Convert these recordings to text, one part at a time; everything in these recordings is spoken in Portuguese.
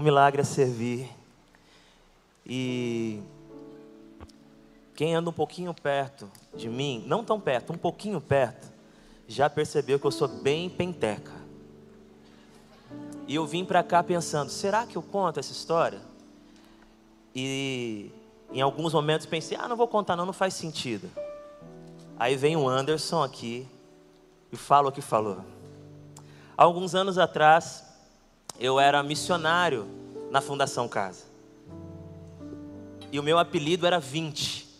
O milagre é servir. E quem anda um pouquinho perto de mim, não tão perto, um pouquinho perto, já percebeu que eu sou bem penteca. E eu vim para cá pensando: será que eu conto essa história? E em alguns momentos pensei: ah, não vou contar, não, não faz sentido. Aí vem o Anderson aqui e fala o que falou. Alguns anos atrás, eu era missionário na Fundação Casa. E o meu apelido era 20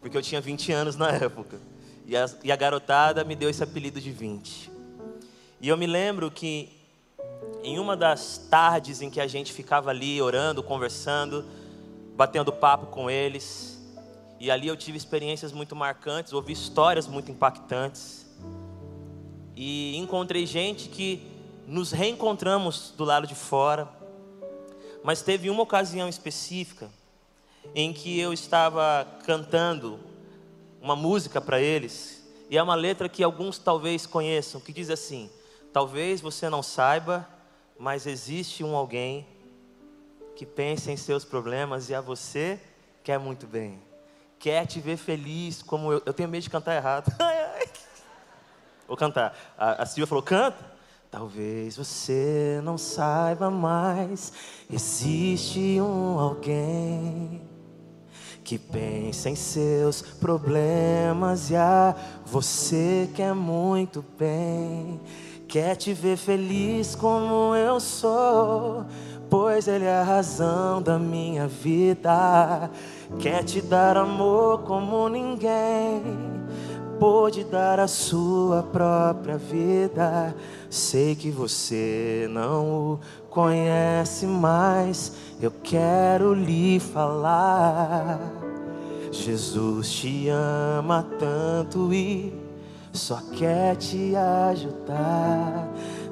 porque eu tinha 20 anos na época. E a, e a garotada me deu esse apelido de 20. E eu me lembro que em uma das tardes em que a gente ficava ali orando, conversando, batendo papo com eles, e ali eu tive experiências muito marcantes, ouvi histórias muito impactantes. E encontrei gente que nos reencontramos do lado de fora. Mas teve uma ocasião específica em que eu estava cantando uma música para eles, e é uma letra que alguns talvez conheçam, que diz assim: Talvez você não saiba, mas existe um alguém que pensa em seus problemas e a você quer muito bem, quer te ver feliz, como eu. Eu tenho medo de cantar errado. Vou cantar. A, a Silvia falou: canta. Talvez você não saiba mais, existe um alguém que pensa em seus problemas e a você quer muito bem, quer te ver feliz como eu sou, pois Ele é a razão da minha vida, quer te dar amor como ninguém pôde dar a sua própria vida. Sei que você não o conhece mais, eu quero lhe falar. Jesus te ama tanto e só quer te ajudar.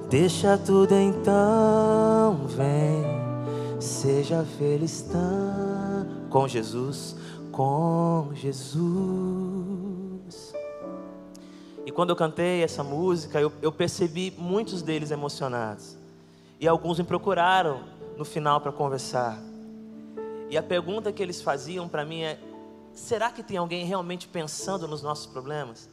Deixa tudo então, vem, seja feliz tão com Jesus, com Jesus. Quando eu cantei essa música, eu, eu percebi muitos deles emocionados. E alguns me procuraram no final para conversar. E a pergunta que eles faziam para mim é: será que tem alguém realmente pensando nos nossos problemas?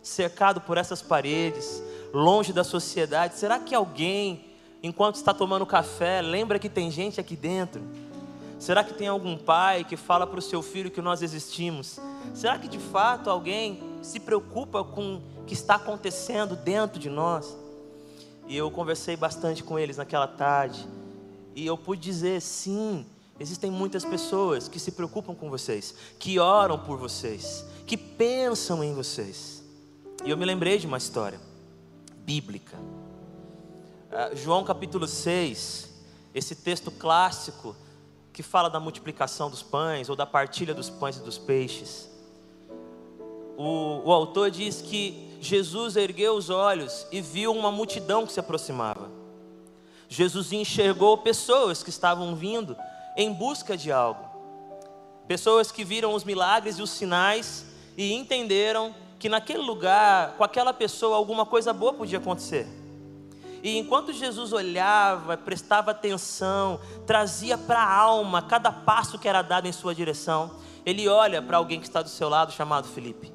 Cercado por essas paredes, longe da sociedade, será que alguém, enquanto está tomando café, lembra que tem gente aqui dentro? Será que tem algum pai que fala para o seu filho que nós existimos? Será que de fato alguém se preocupa com o que está acontecendo dentro de nós? E eu conversei bastante com eles naquela tarde. E eu pude dizer: sim, existem muitas pessoas que se preocupam com vocês, que oram por vocês, que pensam em vocês. E eu me lembrei de uma história bíblica. Uh, João capítulo 6, esse texto clássico que fala da multiplicação dos pães ou da partilha dos pães e dos peixes. O, o autor diz que Jesus ergueu os olhos e viu uma multidão que se aproximava. Jesus enxergou pessoas que estavam vindo em busca de algo. Pessoas que viram os milagres e os sinais e entenderam que naquele lugar, com aquela pessoa, alguma coisa boa podia acontecer. E enquanto Jesus olhava, prestava atenção, trazia para a alma cada passo que era dado em sua direção, ele olha para alguém que está do seu lado, chamado Felipe.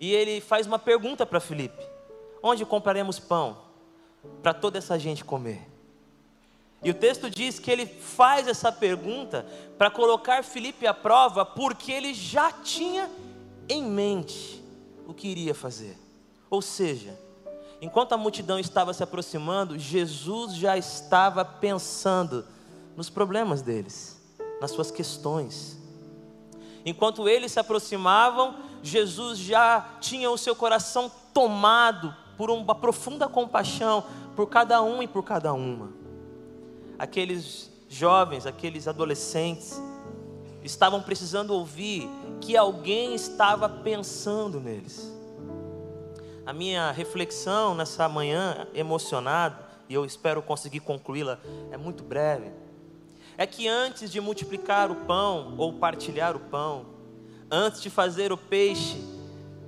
E ele faz uma pergunta para Felipe: Onde compraremos pão para toda essa gente comer? E o texto diz que ele faz essa pergunta para colocar Felipe à prova, porque ele já tinha em mente o que iria fazer. Ou seja, enquanto a multidão estava se aproximando, Jesus já estava pensando nos problemas deles, nas suas questões. Enquanto eles se aproximavam, Jesus já tinha o seu coração tomado por uma profunda compaixão por cada um e por cada uma. Aqueles jovens, aqueles adolescentes, estavam precisando ouvir que alguém estava pensando neles. A minha reflexão nessa manhã emocionado, e eu espero conseguir concluí-la, é muito breve. É que antes de multiplicar o pão ou partilhar o pão, antes de fazer o peixe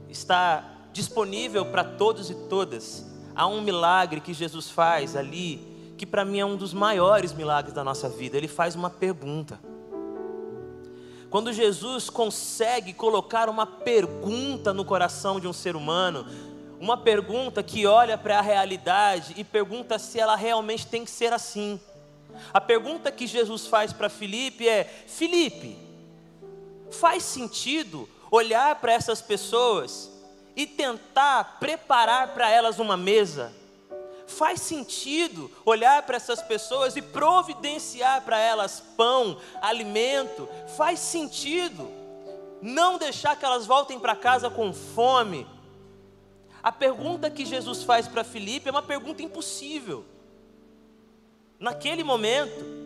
estar disponível para todos e todas, há um milagre que Jesus faz ali que para mim é um dos maiores milagres da nossa vida. Ele faz uma pergunta. Quando Jesus consegue colocar uma pergunta no coração de um ser humano, uma pergunta que olha para a realidade e pergunta se ela realmente tem que ser assim. A pergunta que Jesus faz para Filipe é: Filipe, faz sentido olhar para essas pessoas e tentar preparar para elas uma mesa? Faz sentido olhar para essas pessoas e providenciar para elas pão, alimento? Faz sentido não deixar que elas voltem para casa com fome? A pergunta que Jesus faz para Filipe é uma pergunta impossível. Naquele momento,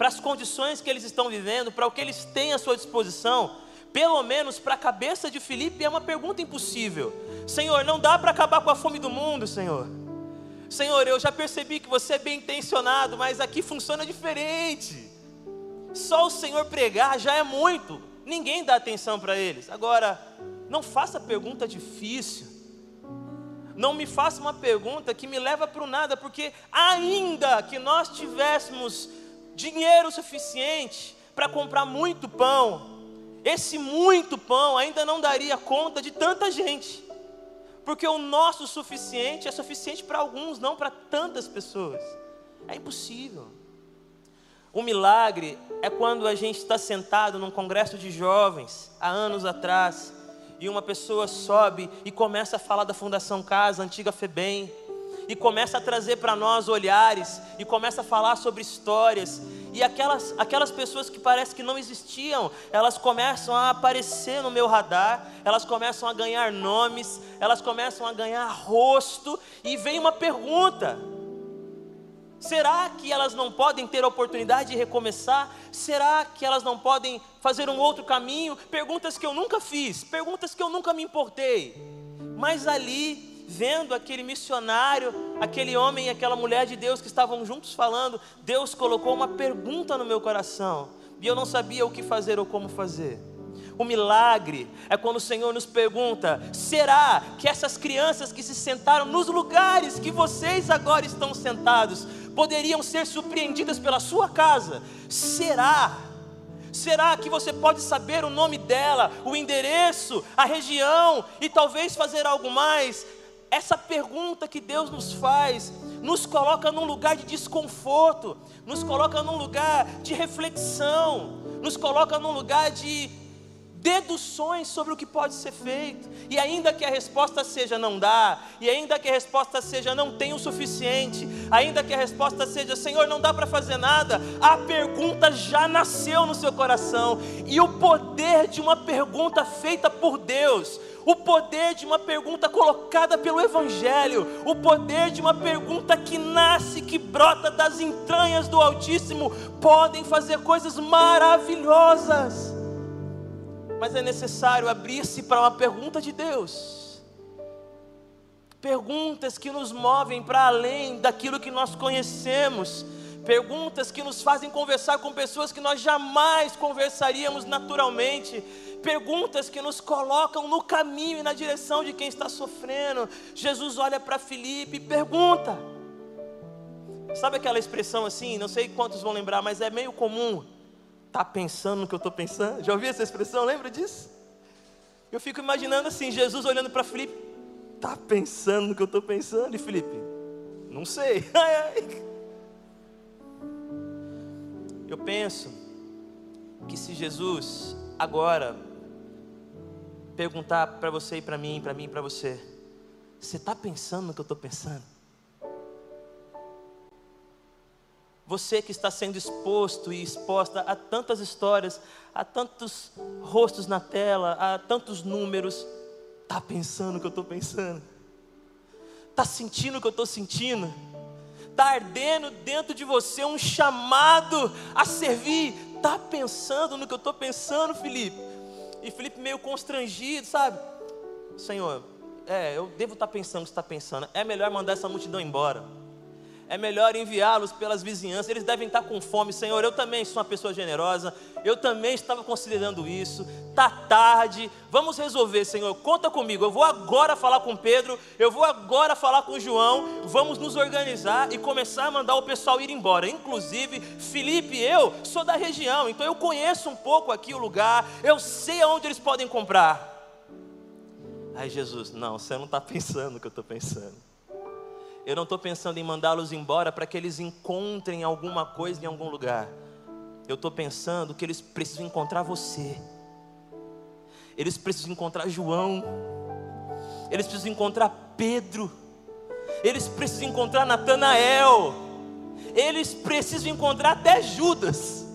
para as condições que eles estão vivendo, para o que eles têm à sua disposição, pelo menos para a cabeça de Filipe é uma pergunta impossível. Senhor, não dá para acabar com a fome do mundo, Senhor. Senhor, eu já percebi que você é bem intencionado, mas aqui funciona diferente. Só o Senhor pregar já é muito, ninguém dá atenção para eles. Agora, não faça pergunta difícil, não me faça uma pergunta que me leva para o nada, porque ainda que nós tivéssemos dinheiro suficiente para comprar muito pão, esse muito pão ainda não daria conta de tanta gente. Porque o nosso suficiente é suficiente para alguns, não para tantas pessoas. É impossível. O milagre é quando a gente está sentado num congresso de jovens, há anos atrás, e uma pessoa sobe e começa a falar da Fundação Casa, antiga FEBEM, e começa a trazer para nós olhares, e começa a falar sobre histórias, e aquelas, aquelas pessoas que parece que não existiam, elas começam a aparecer no meu radar, elas começam a ganhar nomes, elas começam a ganhar rosto, e vem uma pergunta: será que elas não podem ter a oportunidade de recomeçar? Será que elas não podem fazer um outro caminho? Perguntas que eu nunca fiz, perguntas que eu nunca me importei, mas ali vendo aquele missionário, aquele homem e aquela mulher de Deus que estavam juntos falando, Deus colocou uma pergunta no meu coração e eu não sabia o que fazer ou como fazer. O milagre é quando o Senhor nos pergunta: será que essas crianças que se sentaram nos lugares que vocês agora estão sentados poderiam ser surpreendidas pela sua casa? Será? Será que você pode saber o nome dela, o endereço, a região e talvez fazer algo mais? Essa pergunta que Deus nos faz nos coloca num lugar de desconforto, nos coloca num lugar de reflexão, nos coloca num lugar de deduções sobre o que pode ser feito. E ainda que a resposta seja não dá, e ainda que a resposta seja não tem o suficiente, ainda que a resposta seja Senhor, não dá para fazer nada, a pergunta já nasceu no seu coração. E o poder de uma pergunta feita por Deus o poder de uma pergunta colocada pelo Evangelho, o poder de uma pergunta que nasce, que brota das entranhas do Altíssimo, podem fazer coisas maravilhosas. Mas é necessário abrir-se para uma pergunta de Deus. Perguntas que nos movem para além daquilo que nós conhecemos, perguntas que nos fazem conversar com pessoas que nós jamais conversaríamos naturalmente, perguntas que nos colocam no caminho e na direção de quem está sofrendo. Jesus olha para Filipe e pergunta. Sabe aquela expressão assim? Não sei quantos vão lembrar, mas é meio comum. Tá pensando no que eu estou pensando? Já ouviu essa expressão? Lembra disso? Eu fico imaginando assim, Jesus olhando para Filipe, tá pensando no que eu estou pensando? E Filipe, não sei. Eu penso que se Jesus agora perguntar para você e para mim, para mim e para você: você está pensando no que eu estou pensando? Você que está sendo exposto e exposta a tantas histórias, a tantos rostos na tela, a tantos números, está pensando o que eu estou pensando? Está sentindo o que eu estou sentindo? Está ardendo dentro de você um chamado a servir? Está pensando no que eu estou pensando, Felipe? E Felipe meio constrangido, sabe? Senhor, é, eu devo estar pensando o que está pensando. É melhor mandar essa multidão embora. É melhor enviá-los pelas vizinhanças. Eles devem estar com fome, Senhor. Eu também sou uma pessoa generosa. Eu também estava considerando isso. Tá tarde. Vamos resolver, Senhor. Conta comigo. Eu vou agora falar com Pedro. Eu vou agora falar com João. Vamos nos organizar e começar a mandar o pessoal ir embora. Inclusive, Felipe, eu sou da região, então eu conheço um pouco aqui o lugar. Eu sei aonde eles podem comprar. Aí Jesus, não, você não está pensando o que eu estou pensando. Eu não estou pensando em mandá-los embora para que eles encontrem alguma coisa em algum lugar. Eu estou pensando que eles precisam encontrar você. Eles precisam encontrar João. Eles precisam encontrar Pedro. Eles precisam encontrar Natanael. Eles precisam encontrar até Judas.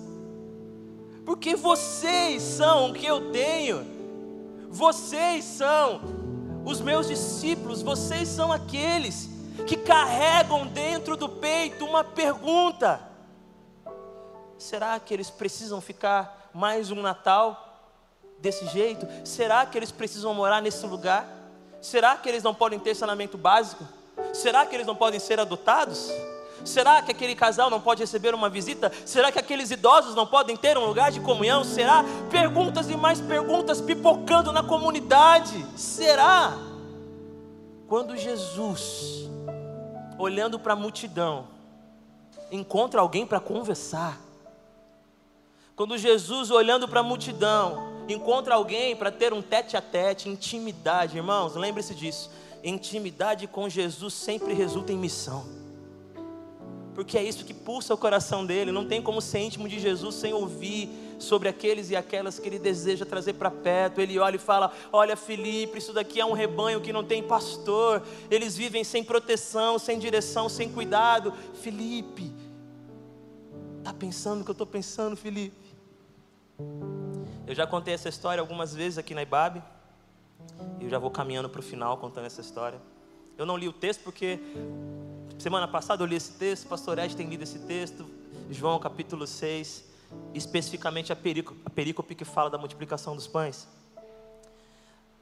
Porque vocês são o que eu tenho. Vocês são os meus discípulos. Vocês são aqueles que carregam dentro do peito uma pergunta: será que eles precisam ficar mais um Natal desse jeito? Será que eles precisam morar nesse lugar? Será que eles não podem ter saneamento básico? Será que eles não podem ser adotados? Será que aquele casal não pode receber uma visita? Será que aqueles idosos não podem ter um lugar de comunhão? Será? Perguntas e mais perguntas pipocando na comunidade. Será? Quando Jesus olhando para a multidão, encontra alguém para conversar. Quando Jesus, olhando para a multidão, encontra alguém para ter um tete a tete, intimidade, irmãos, lembre-se disso. Intimidade com Jesus sempre resulta em missão porque é isso que pulsa o coração dele. Não tem como ser íntimo de Jesus sem ouvir sobre aqueles e aquelas que ele deseja trazer para perto. Ele olha e fala: Olha, Felipe, isso daqui é um rebanho que não tem pastor. Eles vivem sem proteção, sem direção, sem cuidado. Felipe, está pensando o que eu estou pensando, Felipe? Eu já contei essa história algumas vezes aqui na IBAB. E eu já vou caminhando para o final contando essa história. Eu não li o texto porque Semana passada eu li esse texto, pastor Ed tem lido esse texto, João capítulo 6, especificamente a perícope, a perícope que fala da multiplicação dos pães.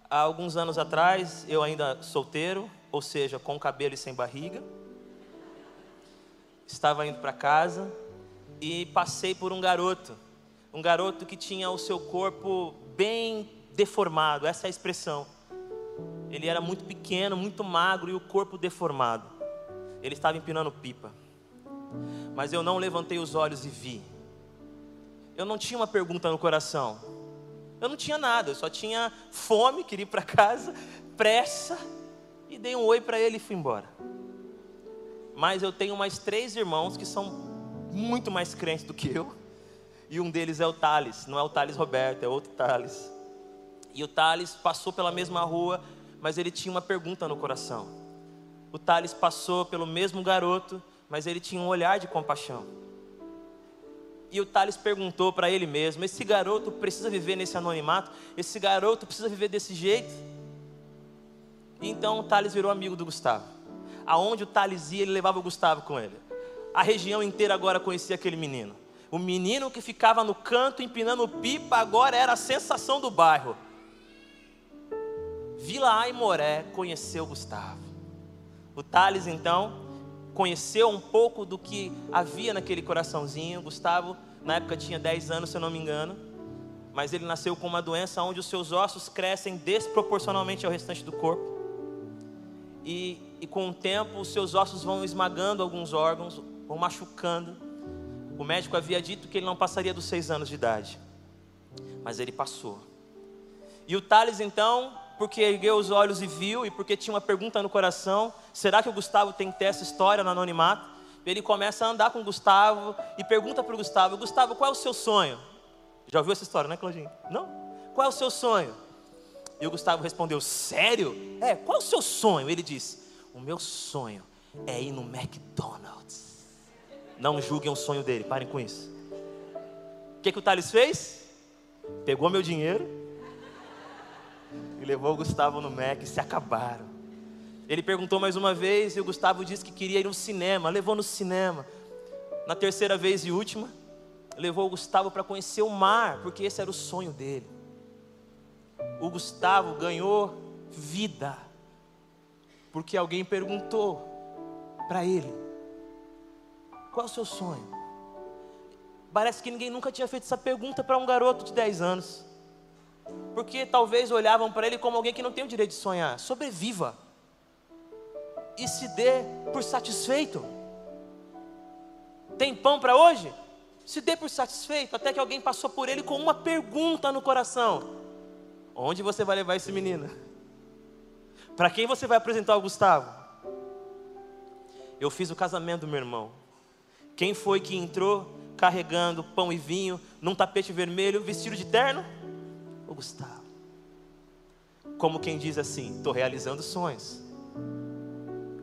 Há alguns anos atrás, eu ainda solteiro, ou seja, com cabelo e sem barriga, estava indo para casa e passei por um garoto, um garoto que tinha o seu corpo bem deformado, essa é a expressão. Ele era muito pequeno, muito magro e o corpo deformado. Ele estava empinando pipa. Mas eu não levantei os olhos e vi. Eu não tinha uma pergunta no coração. Eu não tinha nada, eu só tinha fome, queria ir para casa, pressa, e dei um oi para ele e fui embora. Mas eu tenho mais três irmãos que são muito mais crentes do que eu, e um deles é o Thales, não é o Thales Roberto, é outro Thales. E o Thales passou pela mesma rua, mas ele tinha uma pergunta no coração o Thales passou pelo mesmo garoto, mas ele tinha um olhar de compaixão. E o Thales perguntou para ele mesmo: esse garoto precisa viver nesse anonimato? Esse garoto precisa viver desse jeito? Então o Thales virou amigo do Gustavo. Aonde o Thales ia, ele levava o Gustavo com ele. A região inteira agora conhecia aquele menino. O menino que ficava no canto empinando pipa agora era a sensação do bairro. Vila Aimoré conheceu Gustavo. O Thales, então, conheceu um pouco do que havia naquele coraçãozinho. Gustavo, na época, tinha 10 anos, se eu não me engano. Mas ele nasceu com uma doença onde os seus ossos crescem desproporcionalmente ao restante do corpo. E, e com o tempo, os seus ossos vão esmagando alguns órgãos, vão machucando. O médico havia dito que ele não passaria dos seis anos de idade. Mas ele passou. E o Thales, então, porque ergueu os olhos e viu, e porque tinha uma pergunta no coração: será que o Gustavo tem que ter essa história no anonimato? Ele começa a andar com o Gustavo e pergunta para o Gustavo: Gustavo, qual é o seu sonho? Já ouviu essa história, né, Claudinho? Não? Qual é o seu sonho? E o Gustavo respondeu: Sério? É, qual é o seu sonho? Ele disse: O meu sonho é ir no McDonald's. Não julguem o sonho dele, parem com isso. O que, que o Thales fez? Pegou meu dinheiro e levou o Gustavo no Mac e se acabaram. Ele perguntou mais uma vez e o Gustavo disse que queria ir no cinema, levou no cinema. Na terceira vez e última, levou o Gustavo para conhecer o mar, porque esse era o sonho dele. O Gustavo ganhou vida, porque alguém perguntou para ele: Qual é o seu sonho? Parece que ninguém nunca tinha feito essa pergunta para um garoto de 10 anos. Porque talvez olhavam para ele como alguém que não tem o direito de sonhar. Sobreviva. E se dê por satisfeito. Tem pão para hoje? Se dê por satisfeito, até que alguém passou por ele com uma pergunta no coração: Onde você vai levar esse menino? Para quem você vai apresentar o Gustavo? Eu fiz o casamento do meu irmão. Quem foi que entrou carregando pão e vinho num tapete vermelho, vestido de terno? O Gustavo. Como quem diz assim: estou realizando sonhos.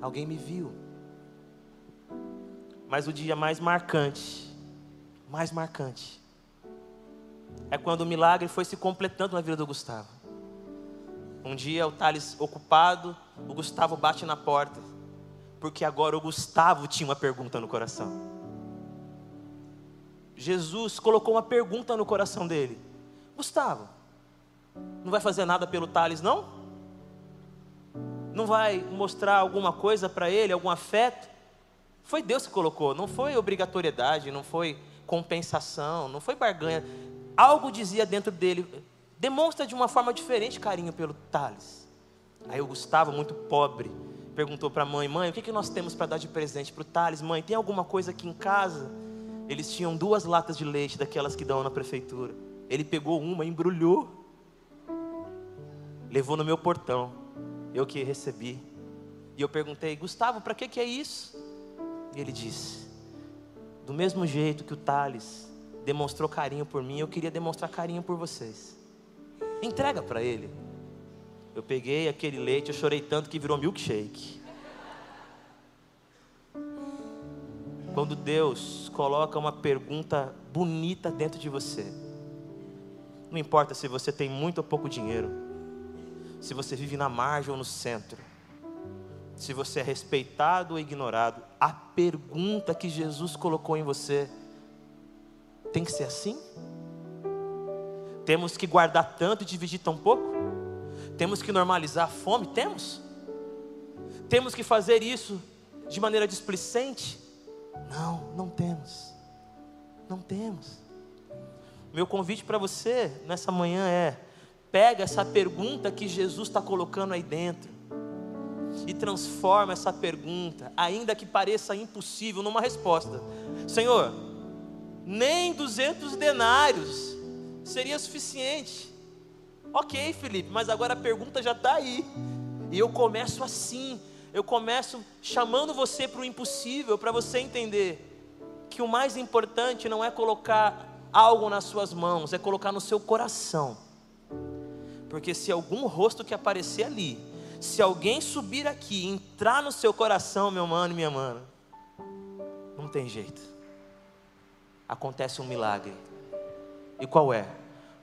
Alguém me viu. Mas o dia mais marcante, mais marcante, é quando o milagre foi se completando na vida do Gustavo. Um dia o Thales ocupado, o Gustavo bate na porta, porque agora o Gustavo tinha uma pergunta no coração. Jesus colocou uma pergunta no coração dele: Gustavo, não vai fazer nada pelo Thales, não? Não vai mostrar alguma coisa para ele, algum afeto? Foi Deus que colocou, não foi obrigatoriedade, não foi compensação, não foi barganha. Algo dizia dentro dele, demonstra de uma forma diferente carinho pelo Thales. Aí o Gustavo, muito pobre, perguntou para a mãe: Mãe, o que, que nós temos para dar de presente para o Thales? Mãe, tem alguma coisa aqui em casa? Eles tinham duas latas de leite, daquelas que dão na prefeitura. Ele pegou uma, embrulhou, levou no meu portão. Eu que recebi. E eu perguntei: Gustavo, para que, que é isso? E ele disse: Do mesmo jeito que o Thales demonstrou carinho por mim, eu queria demonstrar carinho por vocês. Entrega para ele. Eu peguei aquele leite, eu chorei tanto que virou milkshake. Quando Deus coloca uma pergunta bonita dentro de você, não importa se você tem muito ou pouco dinheiro, se você vive na margem ou no centro, se você é respeitado ou ignorado, a pergunta que Jesus colocou em você tem que ser assim? Temos que guardar tanto e dividir tão pouco? Temos que normalizar a fome? Temos? Temos que fazer isso de maneira displicente? Não, não temos. Não temos. Meu convite para você nessa manhã é: pega essa pergunta que Jesus está colocando aí dentro e transforma essa pergunta, ainda que pareça impossível, numa resposta. Senhor, nem 200 denários seria suficiente. Ok, Felipe, mas agora a pergunta já está aí. E eu começo assim, eu começo chamando você para o impossível, para você entender que o mais importante não é colocar algo nas suas mãos, é colocar no seu coração. Porque se algum rosto que aparecer ali, se alguém subir aqui, entrar no seu coração, meu mano e minha mana, não tem jeito acontece um milagre. E qual é?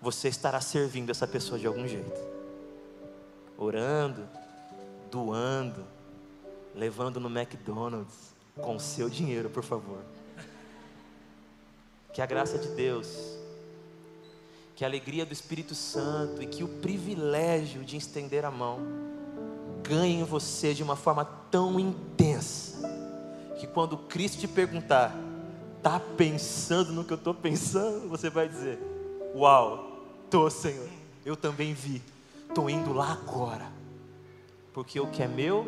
Você estará servindo essa pessoa de algum jeito. Orando, doando, levando no McDonald's com o seu dinheiro, por favor. Que a graça de Deus, que a alegria do Espírito Santo e que o privilégio de estender a mão ganhem você de uma forma tão intensa que quando Cristo te perguntar: está pensando no que eu estou pensando, você vai dizer: Uau, tô, Senhor, eu também vi, estou indo lá agora, porque o que é meu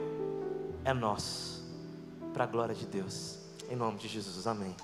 é nosso, para a glória de Deus, em nome de Jesus, amém.